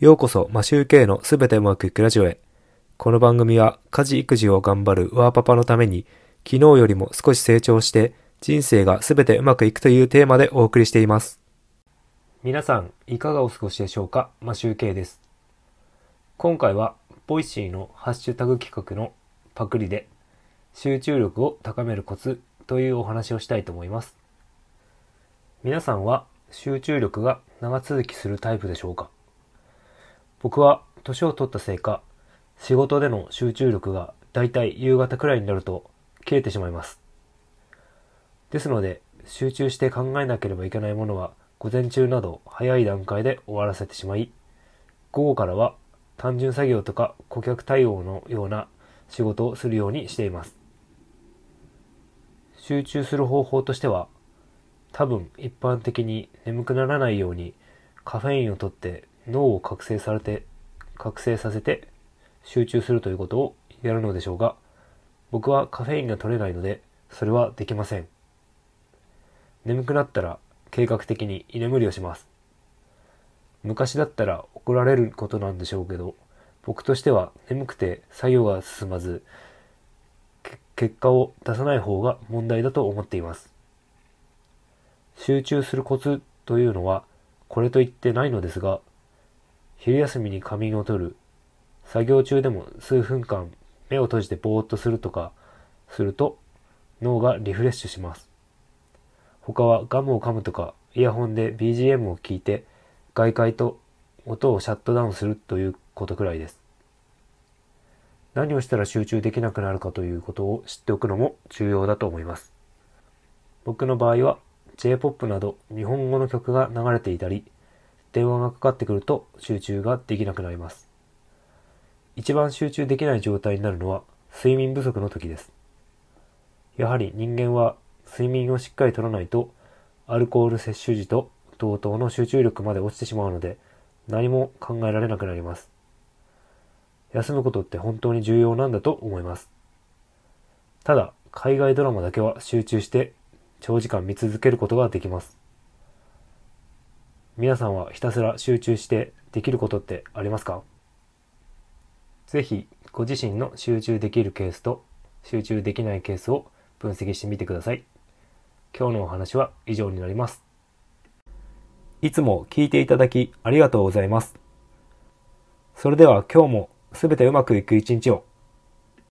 ようこそ、マシューケイのすべてうまくいくラジオへ。この番組は、家事育児を頑張るワーパパのために、昨日よりも少し成長して、人生がすべてうまくいくというテーマでお送りしています。皆さん、いかがお過ごしでしょうか？マシューケイです。今回は、 Voicy のハッシュタグ企画のパクリで、集中力を高めるコツというお話をしたいと思います。皆さんは集中力が長続きするタイプでしょうか？僕は年を取ったせいか、仕事での集中力がだいたい夕方くらいになると切れてしまいます。ですので、集中して考えなければいけないものは午前中など早い段階で終わらせてしまい、午後からは単純作業とか顧客対応のような仕事をするようにしています。集中する方法としては、多分一般的に眠くならないようにカフェインをとって脳を覚醒されて、覚醒させて集中するということをやるのでしょうが、僕はカフェインが取れないので、それはできません。眠くなったら計画的に居眠りをします。昔だったら怒られることなんでしょうけど、僕としては眠くて作業が進まず、結果を出さない方が問題だと思っています。集中するコツというのは、これと言ってないのですが、昼休みに仮眠を取る、作業中でも数分間目を閉じてぼーっとするとかすると脳がリフレッシュします。他はガムを噛むとかイヤホンで BGM を聞いて外界と音をシャットダウンするということくらいです。何をしたら集中できなくなるかということを知っておくのも重要だと思います。僕の場合は J-POP など日本語の曲が流れていたり、電話がかかってくると集中ができなくなります。一番集中できない状態になるのは睡眠不足の時です。やはり人間は睡眠をしっかりとらないとアルコール摂取時と同等の集中力まで落ちてしまうので何も考えられなくなります。休むことって本当に重要なんだと思います。ただ、海外ドラマだけは集中して長時間見続けることができます。皆さんはひたすら集中してできることってありますか？ぜひご自身の集中できるケースと集中できないケースを分析してみてください。今日のお話は以上になります。いつも聞いていただきありがとうございます。それでは今日もすべてうまくいく一日を。